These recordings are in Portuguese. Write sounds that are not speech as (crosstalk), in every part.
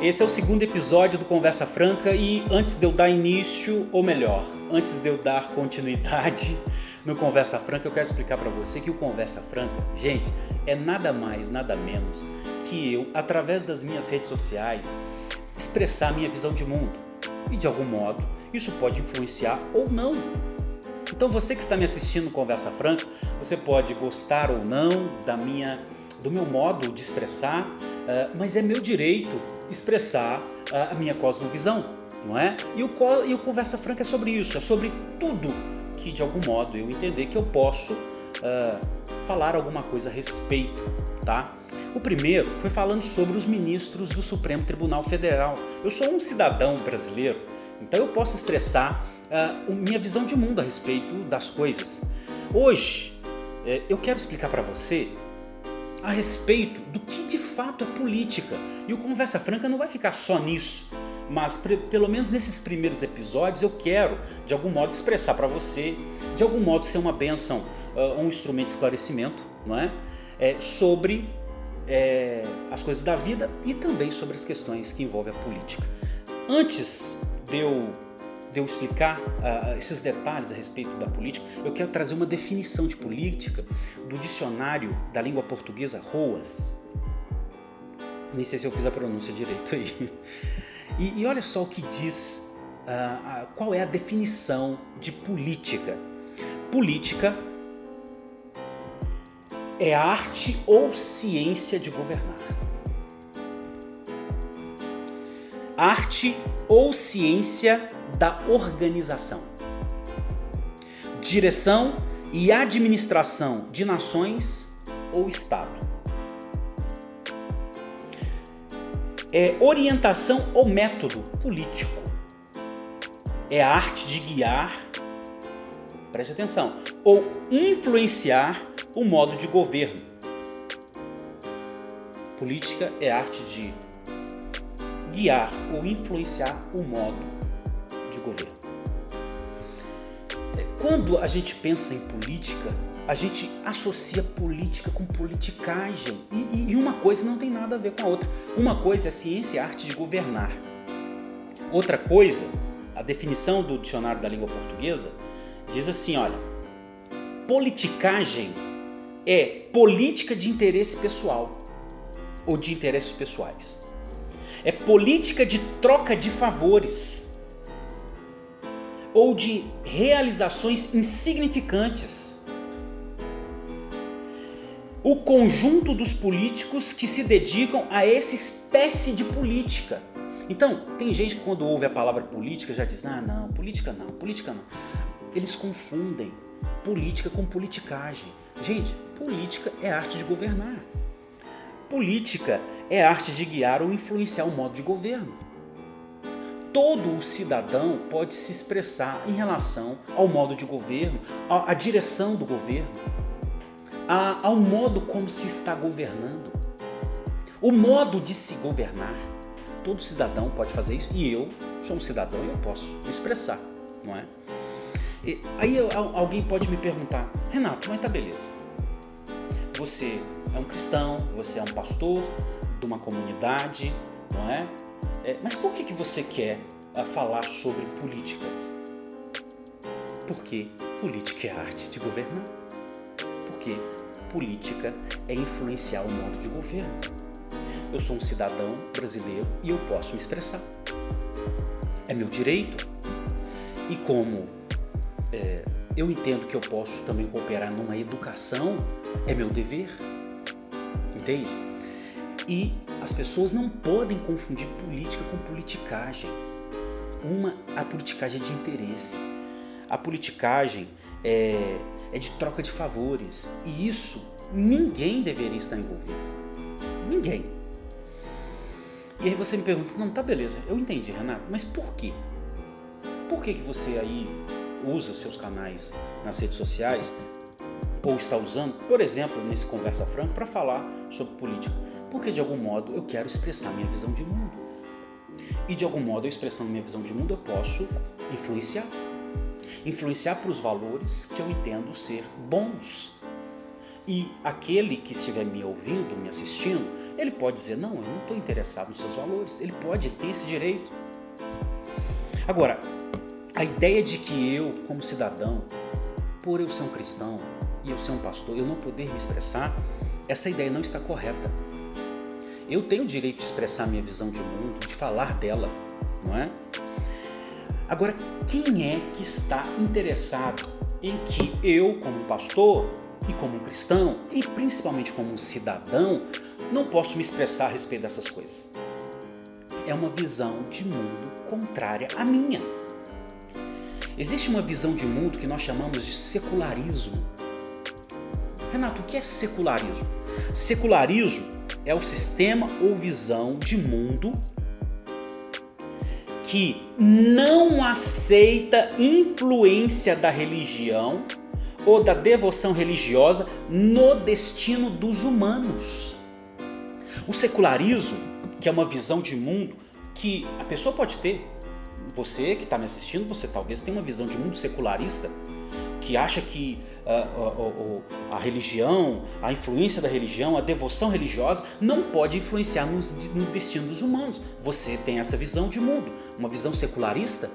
Esse é o segundo episódio do Conversa Franca e antes de eu dar início, ou melhor, antes de eu dar continuidade (laughs) no Conversa Franca, eu quero explicar para você que o Conversa Franca, gente, é nada mais, nada menos que eu, através das minhas redes sociais, expressar minha visão de mundo. E de algum modo, isso pode influenciar ou não. Então você que está me assistindo Conversa Franca, você pode gostar ou não da minha do meu modo de expressar, uh, mas é meu direito expressar uh, a minha cosmovisão, não é? E o, e o Conversa Franca é sobre isso, é sobre tudo que de algum modo eu entender que eu posso uh, falar alguma coisa a respeito, tá? O primeiro foi falando sobre os ministros do Supremo Tribunal Federal. Eu sou um cidadão brasileiro, então eu posso expressar minha visão de mundo a respeito das coisas. Hoje uh, eu quero explicar para você a respeito do que de fato é política. E o Conversa Franca não vai ficar só nisso, mas pelo menos nesses primeiros episódios eu quero de algum modo expressar para você, de algum modo ser uma benção, uh, um instrumento de esclarecimento, não é? é sobre é, as coisas da vida e também sobre as questões que envolvem a política. Antes de eu de eu explicar uh, esses detalhes a respeito da política, eu quero trazer uma definição de política do dicionário da língua portuguesa ROAS. Nem sei se eu fiz a pronúncia direito aí. E, e olha só o que diz, uh, qual é a definição de política. Política é arte ou ciência de governar. Arte ou ciência da organização, direção e administração de nações ou Estado. É orientação ou método político. É a arte de guiar, preste atenção, ou influenciar o modo de governo. Política é a arte de guiar ou influenciar o modo governo. É, quando a gente pensa em política, a gente associa política com politicagem. E, e, uma coisa não tem nada a ver com a outra. Uma coisa é ciência e arte de governar. Outra coisa, a definição do dicionário da língua portuguesa diz assim: olha, politicagem é política de interesse pessoal ou de interesses pessoais. É política de troca de favores ou de realizações insignificantes. O conjunto dos políticos que se dedicam a essa espécie de política. Então, tem gente que quando ouve a palavra política já diz: ah, não, política não, política não. Eles confundem política com politicagem. Gente, política é arte de governar. Política é arte de guiar ou influenciar o modo de governo todo o cidadão pode se expressar em relação ao modo de governo, à, direção do governo, ao modo como se está governando, o modo de se governar. Todo cidadão pode fazer isso e eu sou um cidadão e eu posso me expressar, não é? E aí alguém pode me perguntar, Renato, mas tá beleza. Você é um cristão, você é um pastor de uma comunidade, não é? É, mas por que, que você quer a falar sobre política? Porque política é arte de governar. Porque política é influenciar o modo de governo. Eu sou um cidadão brasileiro e eu posso me expressar. É meu direito. E como é, eu entendo que eu posso também cooperar numa educação, é meu dever. Entende? E as pessoas não podem confundir política com politicagem. Uma, a politicagem é de interesse. A politicagem é, é de troca de favores. E isso ninguém deveria estar envolvido. Ninguém. E aí você me pergunta, não, tá beleza, eu entendi, Renato, mas por quê? Por que, que você aí usa seus canais nas redes sociais ou está usando, por exemplo, nesse Conversa Franca, para falar sobre política? Porque de algum modo eu quero expressar minha visão de mundo. E de algum modo, eu expressando minha visão de mundo, eu posso influenciar. Influenciar para os valores que eu entendo ser bons. E aquele que estiver me ouvindo, me assistindo, ele pode dizer: Não, eu não estou interessado nos seus valores. Ele pode, tem esse direito. Agora, a ideia de que eu, como cidadão, por eu ser um cristão e eu ser um pastor, eu não poder me expressar, essa ideia não está correta. Eu tenho o direito de expressar minha visão de mundo, de falar dela, não é? Agora, quem é que está interessado em que eu, como pastor e como cristão, e principalmente como cidadão, não posso me expressar a respeito dessas coisas? É uma visão de mundo contrária à minha. Existe uma visão de mundo que nós chamamos de secularismo. Renato, o que é secularismo? Secularismo é o sistema ou visão de mundo que não aceita influência da religião ou da devoção religiosa no destino dos humanos. O secularismo, que é uma visão de mundo que a pessoa pode ter, você que está me assistindo, você talvez tenha uma visão de mundo secularista, que acha que uh, uh, a religião, a influência da religião, a devoção religiosa não pode influenciar no, no destino dos humanos. Você tem essa visão de mundo, uma visão secularista.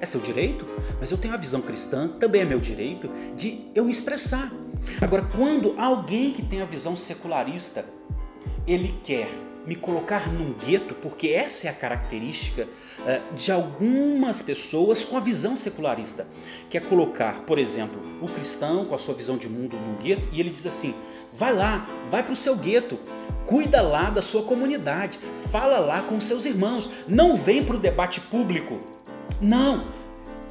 É seu direito, mas eu tenho a visão cristã, também é meu direito, de eu me expressar. Agora, quando alguém que tem a visão secularista, ele quer me colocar num gueto, porque essa é a característica uh, de algumas pessoas com a visão secularista, que é colocar, por exemplo, o cristão com a sua visão de mundo num gueto, e ele diz assim: vai lá, vai para o seu gueto, cuida lá da sua comunidade, fala lá com seus irmãos, não vem para o debate público. Não,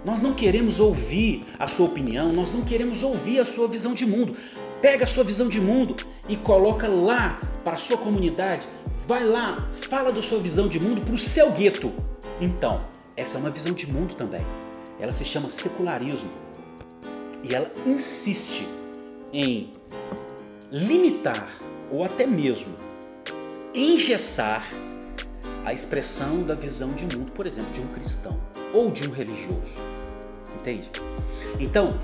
nós não queremos ouvir a sua opinião, nós não queremos ouvir a sua visão de mundo. Pega a sua visão de mundo e coloca lá para a sua comunidade, Vai lá, fala da sua visão de mundo para o seu gueto. Então, essa é uma visão de mundo também. Ela se chama secularismo. E ela insiste em limitar ou até mesmo engessar a expressão da visão de mundo, por exemplo, de um cristão ou de um religioso. Entende? Então,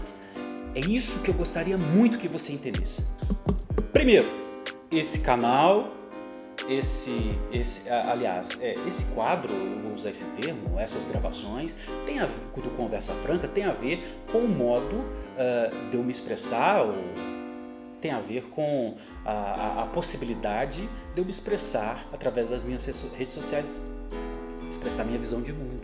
é isso que eu gostaria muito que você entendesse. Primeiro, esse canal esse, esse aliás, é, esse quadro, vou usar esse termo, essas gravações, tem a, do Conversa Franca tem a ver com o modo uh, de eu me expressar, ou tem a ver com a, a, a, possibilidade de eu me expressar através das minhas redes sociais, expressar minha visão de mundo.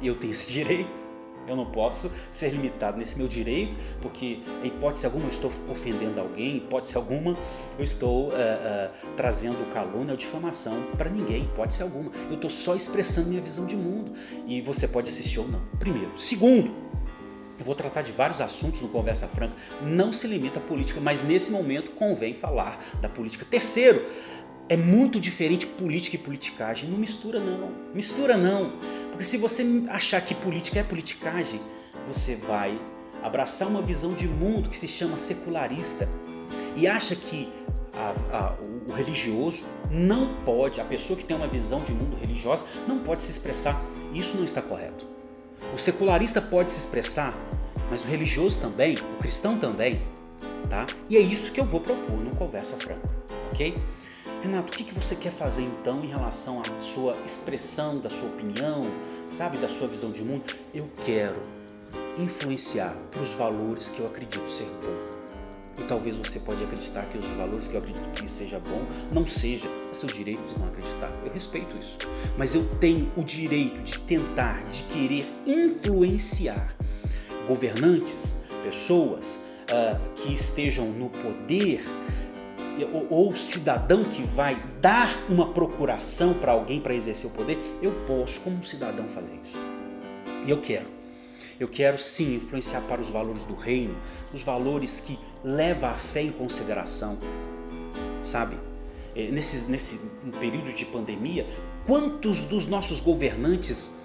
E eu tenho esse (laughs) direito. Eu não posso ser limitado nesse meu direito, porque em hipótese alguma eu estou ofendendo alguém, em hipótese alguma eu estou uh, uh, trazendo calúnia ou difamação para ninguém, em hipótese alguma. Eu estou só expressando minha visão de mundo e você pode assistir ou não. Primeiro. Segundo, eu vou tratar de vários assuntos no Conversa Franca, não se limita à política, mas nesse momento convém falar da política. Terceiro, é muito diferente política e politicagem. Não mistura não. Mistura não. Porque se você achar que política é politicagem, você vai abraçar uma visão de mundo que se chama secularista e acha que a, a, o religioso não pode, a pessoa que tem uma visão de mundo religiosa não pode se expressar. Isso não está correto. O secularista pode se expressar, mas o religioso também, o cristão também, tá? E é isso que eu vou propor no Conversa Franca, ok? Renato, o que, que você quer fazer então em relação à sua expressão, da sua opinião, sabe, da sua visão de mundo? Eu quero influenciar para os valores que eu acredito ser bom. E talvez você pode acreditar que os valores que eu acredito que seja bom não seja, é seu direito de não acreditar. Eu respeito isso. Mas eu tenho o direito de tentar, de querer influenciar governantes, pessoas uh, que estejam no poder ou, o cidadão que vai dar uma procuração para alguém para exercer o poder, eu posso, como um cidadão, fazer isso. E eu quero. Eu quero sim influenciar para os valores do reino, os valores que levam a fé em consideração. Sabe? É, nesse, nesse período de pandemia, quantos dos nossos governantes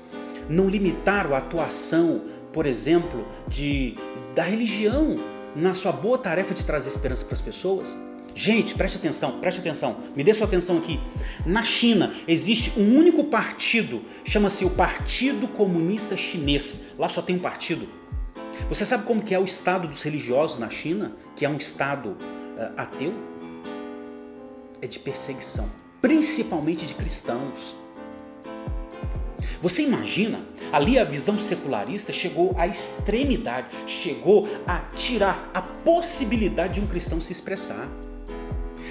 não limitaram a atuação, por exemplo, de, da religião na sua boa tarefa de trazer esperança para as pessoas? Gente, preste atenção, preste atenção, me dê sua atenção aqui. Na China existe um único partido, chama-se o Partido Comunista Chinês. Lá só tem um partido. Você sabe como que é o estado dos religiosos na China? Que é um estado uh, ateu é de perseguição, principalmente de cristãos. Você imagina? Ali a visão secularista chegou à extremidade, chegou a tirar a possibilidade de um cristão se expressar.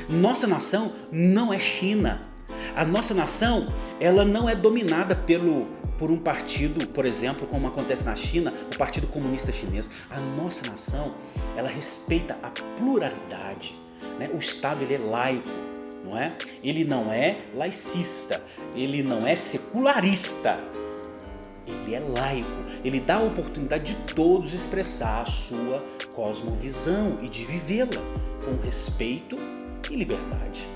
Nossa nação não é China. A nossa nação, ela não é dominada pelo por um partido, por exemplo, como acontece na China, o Partido Comunista Chinês. A nossa nação, ela respeita a pluralidade. Né? O Estado ele é laico, não é? Ele não é laicista, ele não é secularista. Ele é laico, ele dá a oportunidade de todos expressar a sua cosmovisão e de vivê-la com respeito e liberdade.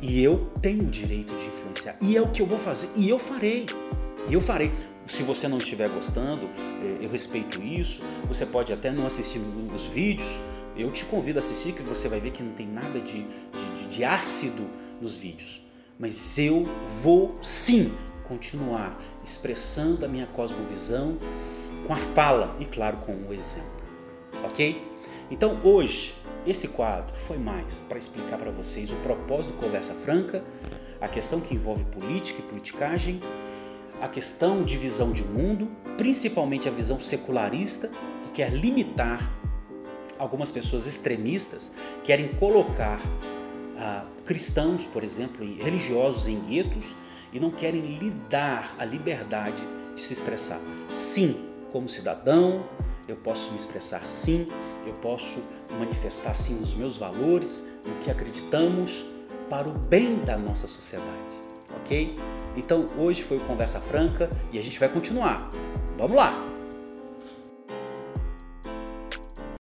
E eu tenho o direito de influenciar. E é o que eu vou fazer. E eu farei. E eu farei. Se você não estiver gostando, é, eu respeito isso. Você pode até não assistir os vídeos. Eu te convido a assistir, que você vai ver que não tem nada de, de, de ácido nos vídeos. Mas eu vou sim continuar expressando a minha cosmovisão com a fala e, claro, com o exemplo. Ok? Então hoje esse quadro foi mais para explicar para vocês o propósito do Conversa Franca, a questão que envolve política e politicagem, a questão de visão de mundo, principalmente a visão secularista, que quer limitar algumas pessoas extremistas, querem colocar ah, cristãos, por exemplo, religiosos em guetos e não querem lhe dar a liberdade de se expressar. Sim, como cidadão, eu posso me expressar sim, eu posso manifestar sim os meus valores, no que acreditamos, para o bem da nossa sociedade, ok? Então hoje foi Conversa Franca e a gente vai continuar. Vamos lá!